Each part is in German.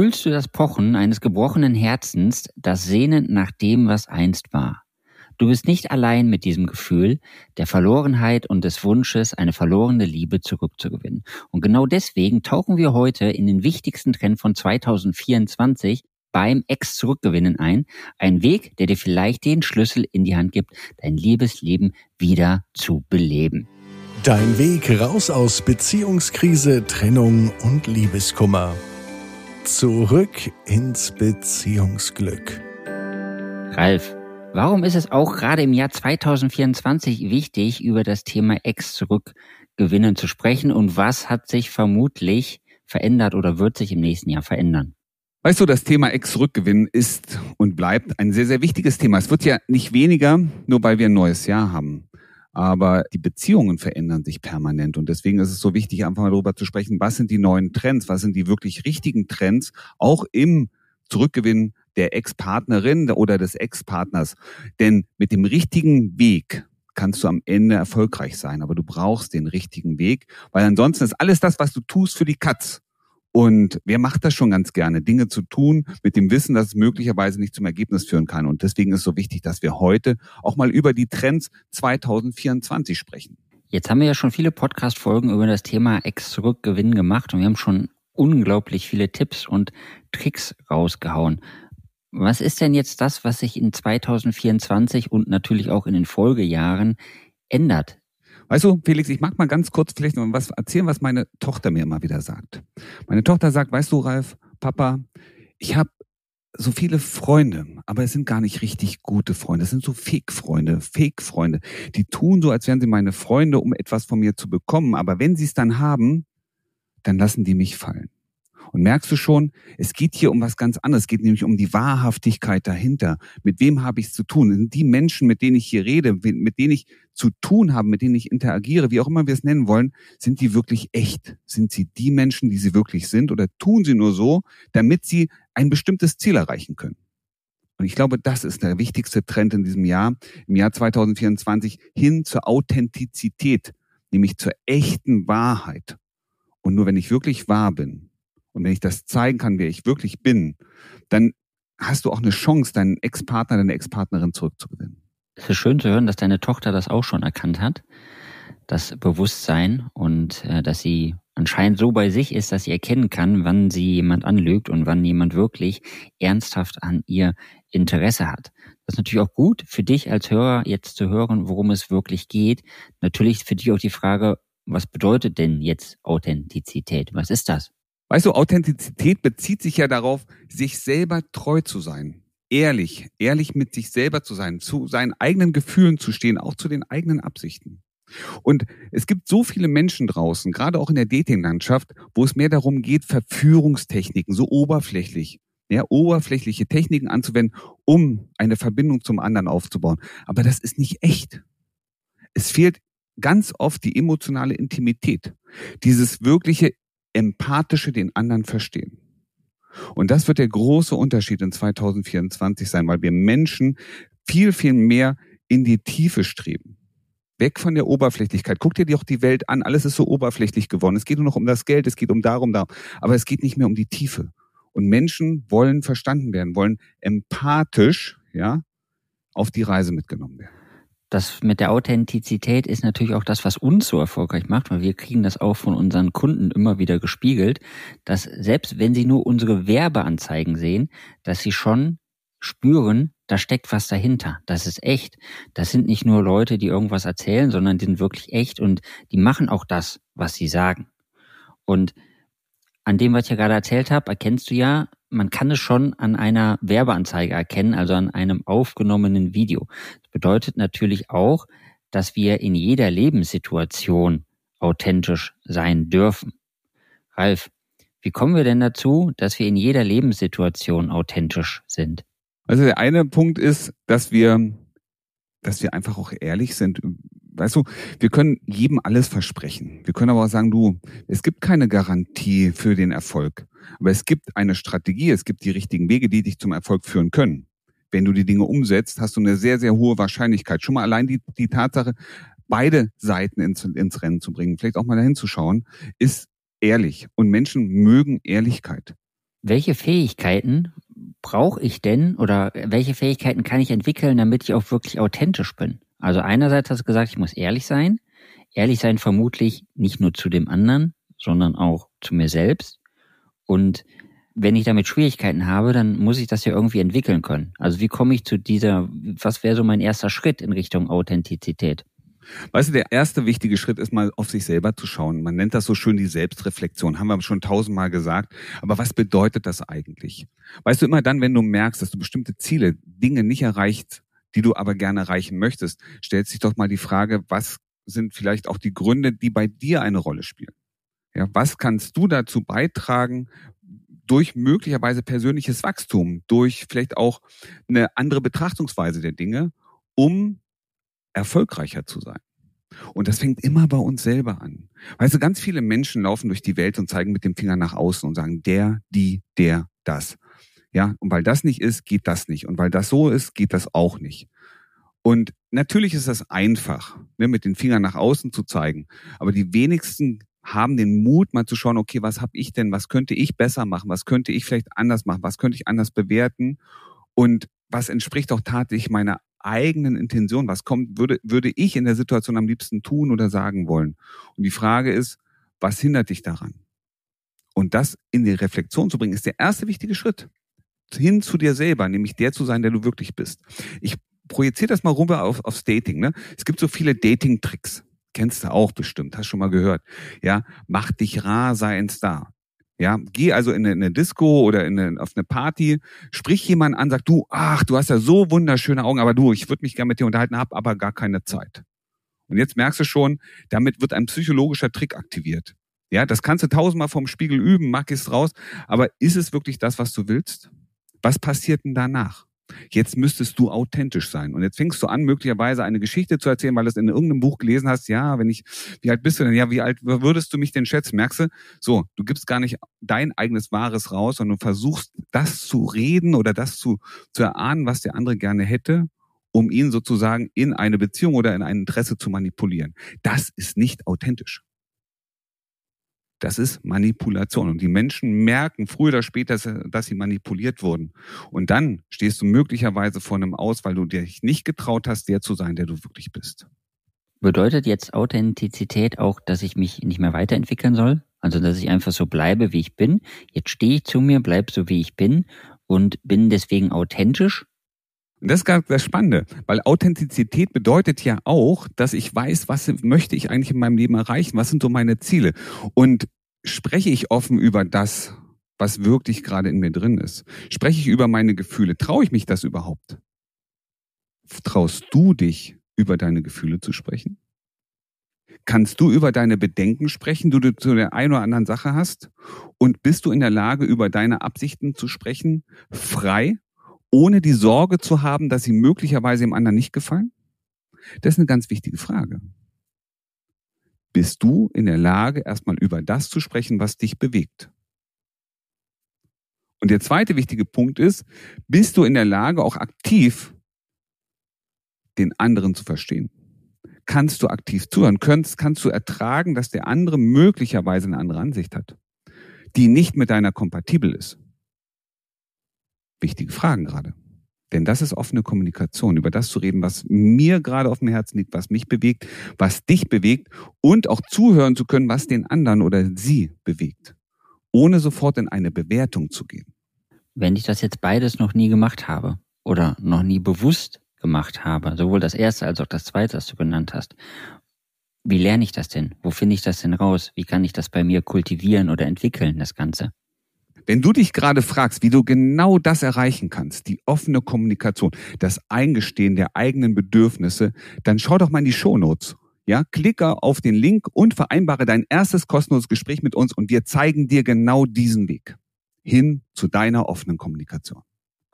Fühlst du das Pochen eines gebrochenen Herzens, das Sehnen nach dem, was einst war? Du bist nicht allein mit diesem Gefühl der Verlorenheit und des Wunsches, eine verlorene Liebe zurückzugewinnen. Und genau deswegen tauchen wir heute in den wichtigsten Trend von 2024 beim Ex-Zurückgewinnen ein. Ein Weg, der dir vielleicht den Schlüssel in die Hand gibt, dein Liebesleben wieder zu beleben. Dein Weg raus aus Beziehungskrise, Trennung und Liebeskummer. Zurück ins Beziehungsglück. Ralf, warum ist es auch gerade im Jahr 2024 wichtig, über das Thema Ex-Zurückgewinnen zu sprechen und was hat sich vermutlich verändert oder wird sich im nächsten Jahr verändern? Weißt du, das Thema Ex-Rückgewinn ist und bleibt ein sehr, sehr wichtiges Thema. Es wird ja nicht weniger, nur weil wir ein neues Jahr haben. Aber die Beziehungen verändern sich permanent. Und deswegen ist es so wichtig, einfach mal darüber zu sprechen, was sind die neuen Trends, was sind die wirklich richtigen Trends, auch im Zurückgewinn der Ex-Partnerin oder des Ex-Partners. Denn mit dem richtigen Weg kannst du am Ende erfolgreich sein. Aber du brauchst den richtigen Weg, weil ansonsten ist alles das, was du tust, für die Katz. Und wer macht das schon ganz gerne, Dinge zu tun mit dem Wissen, dass es möglicherweise nicht zum Ergebnis führen kann. Und deswegen ist es so wichtig, dass wir heute auch mal über die Trends 2024 sprechen. Jetzt haben wir ja schon viele Podcast-Folgen über das Thema Ex-Zurückgewinn gemacht und wir haben schon unglaublich viele Tipps und Tricks rausgehauen. Was ist denn jetzt das, was sich in 2024 und natürlich auch in den Folgejahren ändert Weißt du, Felix, ich mag mal ganz kurz vielleicht noch was erzählen, was meine Tochter mir immer wieder sagt. Meine Tochter sagt, weißt du, Ralf, Papa, ich habe so viele Freunde, aber es sind gar nicht richtig gute Freunde. Es sind so Fake-Freunde, Fake-Freunde. Die tun so, als wären sie meine Freunde, um etwas von mir zu bekommen. Aber wenn sie es dann haben, dann lassen die mich fallen. Und merkst du schon, es geht hier um was ganz anderes. Es geht nämlich um die Wahrhaftigkeit dahinter. Mit wem habe ich es zu tun? Sind die Menschen, mit denen ich hier rede, mit denen ich zu tun habe, mit denen ich interagiere, wie auch immer wir es nennen wollen, sind die wirklich echt? Sind sie die Menschen, die sie wirklich sind? Oder tun sie nur so, damit sie ein bestimmtes Ziel erreichen können? Und ich glaube, das ist der wichtigste Trend in diesem Jahr, im Jahr 2024, hin zur Authentizität, nämlich zur echten Wahrheit. Und nur wenn ich wirklich wahr bin, und wenn ich das zeigen kann, wer ich wirklich bin, dann hast du auch eine Chance, deinen Ex-Partner, deine Ex-Partnerin zurückzugewinnen. Es ist schön zu hören, dass deine Tochter das auch schon erkannt hat, das Bewusstsein und äh, dass sie anscheinend so bei sich ist, dass sie erkennen kann, wann sie jemand anlügt und wann jemand wirklich ernsthaft an ihr Interesse hat. Das ist natürlich auch gut für dich als Hörer jetzt zu hören, worum es wirklich geht. Natürlich für dich auch die Frage, was bedeutet denn jetzt Authentizität? Was ist das? Weißt du, Authentizität bezieht sich ja darauf, sich selber treu zu sein. Ehrlich, ehrlich mit sich selber zu sein, zu seinen eigenen Gefühlen zu stehen, auch zu den eigenen Absichten. Und es gibt so viele Menschen draußen, gerade auch in der Datinglandschaft, wo es mehr darum geht, Verführungstechniken, so oberflächlich, ja, oberflächliche Techniken anzuwenden, um eine Verbindung zum anderen aufzubauen. Aber das ist nicht echt. Es fehlt ganz oft die emotionale Intimität, dieses wirkliche empathische den anderen verstehen. Und das wird der große Unterschied in 2024 sein, weil wir Menschen viel, viel mehr in die Tiefe streben. Weg von der Oberflächlichkeit. Guck dir doch die Welt an. Alles ist so oberflächlich geworden. Es geht nur noch um das Geld, es geht um darum, da. Aber es geht nicht mehr um die Tiefe. Und Menschen wollen verstanden werden, wollen empathisch, ja, auf die Reise mitgenommen werden das mit der Authentizität ist natürlich auch das, was uns so erfolgreich macht, weil wir kriegen das auch von unseren Kunden immer wieder gespiegelt, dass selbst wenn sie nur unsere Werbeanzeigen sehen, dass sie schon spüren, da steckt was dahinter. Das ist echt. Das sind nicht nur Leute, die irgendwas erzählen, sondern die sind wirklich echt und die machen auch das, was sie sagen. Und an dem, was ich ja gerade erzählt habe, erkennst du ja, man kann es schon an einer Werbeanzeige erkennen, also an einem aufgenommenen Video. Das bedeutet natürlich auch, dass wir in jeder Lebenssituation authentisch sein dürfen. Ralf, wie kommen wir denn dazu, dass wir in jeder Lebenssituation authentisch sind? Also der eine Punkt ist, dass wir, dass wir einfach auch ehrlich sind weißt du, wir können jedem alles versprechen. Wir können aber auch sagen, du, es gibt keine Garantie für den Erfolg. Aber es gibt eine Strategie, es gibt die richtigen Wege, die dich zum Erfolg führen können. Wenn du die Dinge umsetzt, hast du eine sehr, sehr hohe Wahrscheinlichkeit. Schon mal allein die, die Tatsache, beide Seiten ins, ins Rennen zu bringen, vielleicht auch mal dahin zu schauen, ist ehrlich. Und Menschen mögen Ehrlichkeit. Welche Fähigkeiten brauche ich denn oder welche Fähigkeiten kann ich entwickeln, damit ich auch wirklich authentisch bin? Also einerseits hast du gesagt, ich muss ehrlich sein. Ehrlich sein vermutlich nicht nur zu dem anderen, sondern auch zu mir selbst. Und wenn ich damit Schwierigkeiten habe, dann muss ich das ja irgendwie entwickeln können. Also wie komme ich zu dieser, was wäre so mein erster Schritt in Richtung Authentizität? Weißt du, der erste wichtige Schritt ist mal auf sich selber zu schauen. Man nennt das so schön die Selbstreflexion, haben wir schon tausendmal gesagt. Aber was bedeutet das eigentlich? Weißt du, immer dann, wenn du merkst, dass du bestimmte Ziele, Dinge nicht erreicht, die du aber gerne erreichen möchtest, stellt sich doch mal die Frage, was sind vielleicht auch die Gründe, die bei dir eine Rolle spielen? Ja, was kannst du dazu beitragen, durch möglicherweise persönliches Wachstum, durch vielleicht auch eine andere Betrachtungsweise der Dinge, um erfolgreicher zu sein. Und das fängt immer bei uns selber an. Weißt du, ganz viele Menschen laufen durch die Welt und zeigen mit dem Finger nach außen und sagen, der, die, der, das. Ja, und weil das nicht ist, geht das nicht. Und weil das so ist, geht das auch nicht. Und natürlich ist das einfach, ne, mit den Fingern nach außen zu zeigen. Aber die wenigsten haben den Mut, mal zu schauen, okay, was habe ich denn, was könnte ich besser machen, was könnte ich vielleicht anders machen, was könnte ich anders bewerten und was entspricht auch tatsächlich meiner eigenen Intention, was kommt, würde, würde ich in der Situation am liebsten tun oder sagen wollen. Und die Frage ist, was hindert dich daran? Und das in die Reflexion zu bringen, ist der erste wichtige Schritt. Hin zu dir selber, nämlich der zu sein, der du wirklich bist. Ich projiziere das mal rüber auf, aufs Dating. Ne? Es gibt so viele Dating-Tricks. Kennst du auch bestimmt, hast schon mal gehört. Ja, mach dich rar, sei ein Star. Ja, geh also in eine, in eine Disco oder in eine, auf eine Party, sprich jemanden an, sag du, ach, du hast ja so wunderschöne Augen, aber du, ich würde mich gerne mit dir unterhalten, hab aber gar keine Zeit. Und jetzt merkst du schon, damit wird ein psychologischer Trick aktiviert. Ja, das kannst du tausendmal vom Spiegel üben, mach es raus, aber ist es wirklich das, was du willst? Was passiert denn danach? Jetzt müsstest du authentisch sein. Und jetzt fängst du an, möglicherweise eine Geschichte zu erzählen, weil du es in irgendeinem Buch gelesen hast. Ja, wenn ich, wie alt bist du denn? Ja, wie alt würdest du mich denn schätzen? Merkst du? So, du gibst gar nicht dein eigenes Wahres raus, sondern du versuchst, das zu reden oder das zu, zu erahnen, was der andere gerne hätte, um ihn sozusagen in eine Beziehung oder in ein Interesse zu manipulieren. Das ist nicht authentisch. Das ist Manipulation. Und die Menschen merken früher oder später, dass sie manipuliert wurden. Und dann stehst du möglicherweise vor einem Aus, weil du dich nicht getraut hast, der zu sein, der du wirklich bist. Bedeutet jetzt Authentizität auch, dass ich mich nicht mehr weiterentwickeln soll? Also, dass ich einfach so bleibe, wie ich bin? Jetzt stehe ich zu mir, bleib so, wie ich bin und bin deswegen authentisch? Das ist gerade das Spannende, weil Authentizität bedeutet ja auch, dass ich weiß, was möchte ich eigentlich in meinem Leben erreichen, was sind so meine Ziele. Und spreche ich offen über das, was wirklich gerade in mir drin ist? Spreche ich über meine Gefühle? Traue ich mich das überhaupt? Traust du dich, über deine Gefühle zu sprechen? Kannst du über deine Bedenken sprechen, die du zu der einen oder anderen Sache hast? Und bist du in der Lage, über deine Absichten zu sprechen, frei ohne die Sorge zu haben, dass sie möglicherweise dem anderen nicht gefallen? Das ist eine ganz wichtige Frage. Bist du in der Lage, erstmal über das zu sprechen, was dich bewegt? Und der zweite wichtige Punkt ist, bist du in der Lage, auch aktiv den anderen zu verstehen? Kannst du aktiv zuhören? Kannst, kannst du ertragen, dass der andere möglicherweise eine andere Ansicht hat, die nicht mit deiner kompatibel ist? Wichtige Fragen gerade. Denn das ist offene Kommunikation, über das zu reden, was mir gerade auf dem Herzen liegt, was mich bewegt, was dich bewegt und auch zuhören zu können, was den anderen oder sie bewegt, ohne sofort in eine Bewertung zu gehen. Wenn ich das jetzt beides noch nie gemacht habe oder noch nie bewusst gemacht habe, sowohl das erste als auch das zweite, das du genannt hast, wie lerne ich das denn? Wo finde ich das denn raus? Wie kann ich das bei mir kultivieren oder entwickeln, das Ganze? Wenn du dich gerade fragst, wie du genau das erreichen kannst, die offene Kommunikation, das Eingestehen der eigenen Bedürfnisse, dann schau doch mal in die Shownotes. Ja, klicke auf den Link und vereinbare dein erstes kostenloses Gespräch mit uns und wir zeigen dir genau diesen Weg hin zu deiner offenen Kommunikation.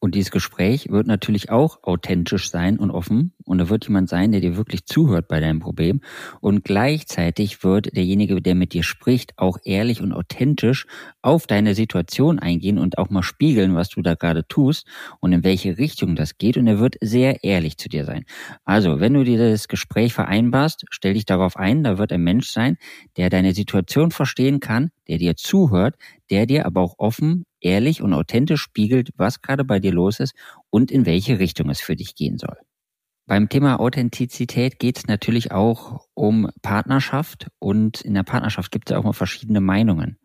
Und dieses Gespräch wird natürlich auch authentisch sein und offen. Und da wird jemand sein, der dir wirklich zuhört bei deinem Problem. Und gleichzeitig wird derjenige, der mit dir spricht, auch ehrlich und authentisch auf deine Situation eingehen und auch mal spiegeln, was du da gerade tust und in welche Richtung das geht. Und er wird sehr ehrlich zu dir sein. Also, wenn du dir das Gespräch vereinbarst, stell dich darauf ein, da wird ein Mensch sein, der deine Situation verstehen kann, der dir zuhört, der dir aber auch offen, ehrlich und authentisch spiegelt, was gerade bei dir los ist und in welche Richtung es für dich gehen soll. Beim Thema Authentizität geht es natürlich auch um Partnerschaft und in der Partnerschaft gibt es auch mal verschiedene Meinungen.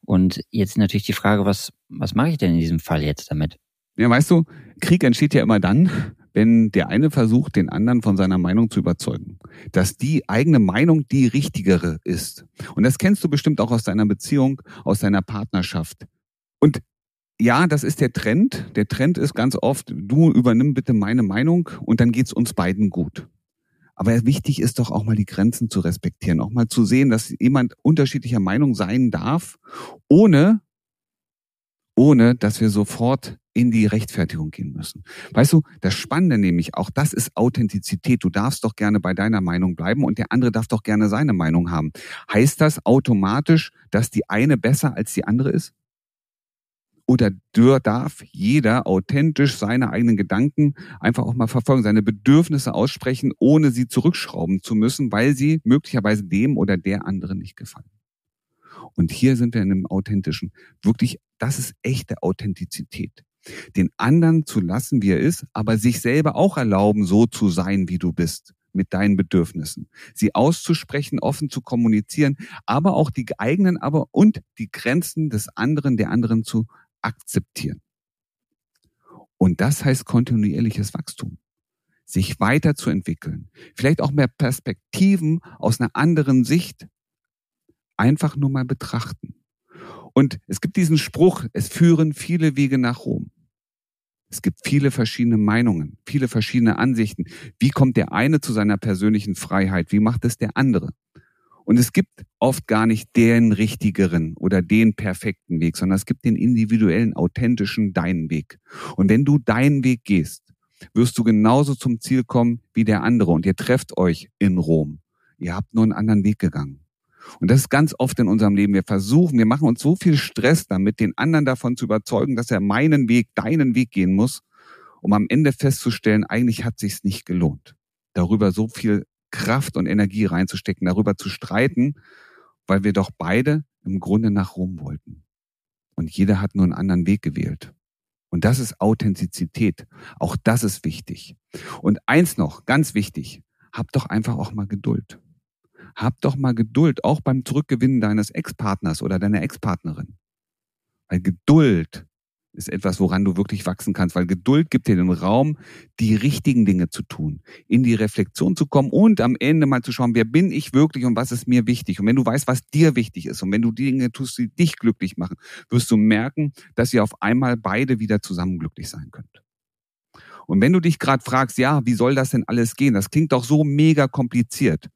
Und jetzt natürlich die Frage, was, was mache ich denn in diesem Fall jetzt damit? Ja, weißt du, Krieg entsteht ja immer dann, wenn der eine versucht, den anderen von seiner Meinung zu überzeugen. Dass die eigene Meinung die richtigere ist. Und das kennst du bestimmt auch aus deiner Beziehung, aus deiner Partnerschaft. Und ja, das ist der Trend. Der Trend ist ganz oft, du übernimm bitte meine Meinung und dann geht's uns beiden gut. Aber wichtig ist doch auch mal die Grenzen zu respektieren, auch mal zu sehen, dass jemand unterschiedlicher Meinung sein darf, ohne, ohne, dass wir sofort in die Rechtfertigung gehen müssen. Weißt du, das Spannende nämlich, auch das ist Authentizität. Du darfst doch gerne bei deiner Meinung bleiben und der andere darf doch gerne seine Meinung haben. Heißt das automatisch, dass die eine besser als die andere ist? Oder darf jeder authentisch seine eigenen Gedanken einfach auch mal verfolgen, seine Bedürfnisse aussprechen, ohne sie zurückschrauben zu müssen, weil sie möglicherweise dem oder der anderen nicht gefallen. Und hier sind wir in einem authentischen, wirklich, das ist echte Authentizität. Den anderen zu lassen, wie er ist, aber sich selber auch erlauben, so zu sein, wie du bist mit deinen Bedürfnissen. Sie auszusprechen, offen zu kommunizieren, aber auch die eigenen, aber und die Grenzen des anderen, der anderen zu akzeptieren. Und das heißt kontinuierliches Wachstum. Sich weiterzuentwickeln. Vielleicht auch mehr Perspektiven aus einer anderen Sicht einfach nur mal betrachten. Und es gibt diesen Spruch, es führen viele Wege nach Rom. Es gibt viele verschiedene Meinungen, viele verschiedene Ansichten. Wie kommt der eine zu seiner persönlichen Freiheit? Wie macht es der andere? Und es gibt oft gar nicht den richtigeren oder den perfekten Weg, sondern es gibt den individuellen, authentischen, deinen Weg. Und wenn du deinen Weg gehst, wirst du genauso zum Ziel kommen wie der andere und ihr trefft euch in Rom. Ihr habt nur einen anderen Weg gegangen. Und das ist ganz oft in unserem Leben. Wir versuchen, wir machen uns so viel Stress damit, den anderen davon zu überzeugen, dass er meinen Weg, deinen Weg gehen muss, um am Ende festzustellen, eigentlich hat sich's nicht gelohnt, darüber so viel Kraft und Energie reinzustecken, darüber zu streiten, weil wir doch beide im Grunde nach Rom wollten. Und jeder hat nur einen anderen Weg gewählt. Und das ist Authentizität. Auch das ist wichtig. Und eins noch, ganz wichtig, hab doch einfach auch mal Geduld. Hab doch mal Geduld, auch beim Zurückgewinnen deines Ex-Partners oder deiner Ex-Partnerin. Weil Geduld ist etwas, woran du wirklich wachsen kannst, weil Geduld gibt dir den Raum, die richtigen Dinge zu tun, in die Reflexion zu kommen und am Ende mal zu schauen, wer bin ich wirklich und was ist mir wichtig. Und wenn du weißt, was dir wichtig ist und wenn du die Dinge tust, die dich glücklich machen, wirst du merken, dass ihr auf einmal beide wieder zusammen glücklich sein könnt. Und wenn du dich gerade fragst, ja, wie soll das denn alles gehen? Das klingt doch so mega kompliziert.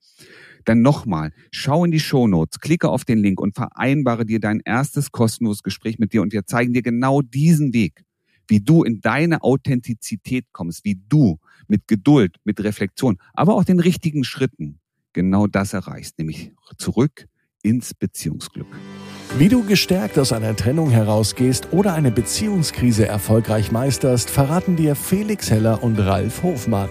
Dann nochmal, schau in die Show Notes, klicke auf den Link und vereinbare dir dein erstes kostenloses Gespräch mit dir und wir zeigen dir genau diesen Weg, wie du in deine Authentizität kommst, wie du mit Geduld, mit Reflexion, aber auch den richtigen Schritten genau das erreichst, nämlich zurück ins Beziehungsglück. Wie du gestärkt aus einer Trennung herausgehst oder eine Beziehungskrise erfolgreich meisterst, verraten dir Felix Heller und Ralf Hofmann.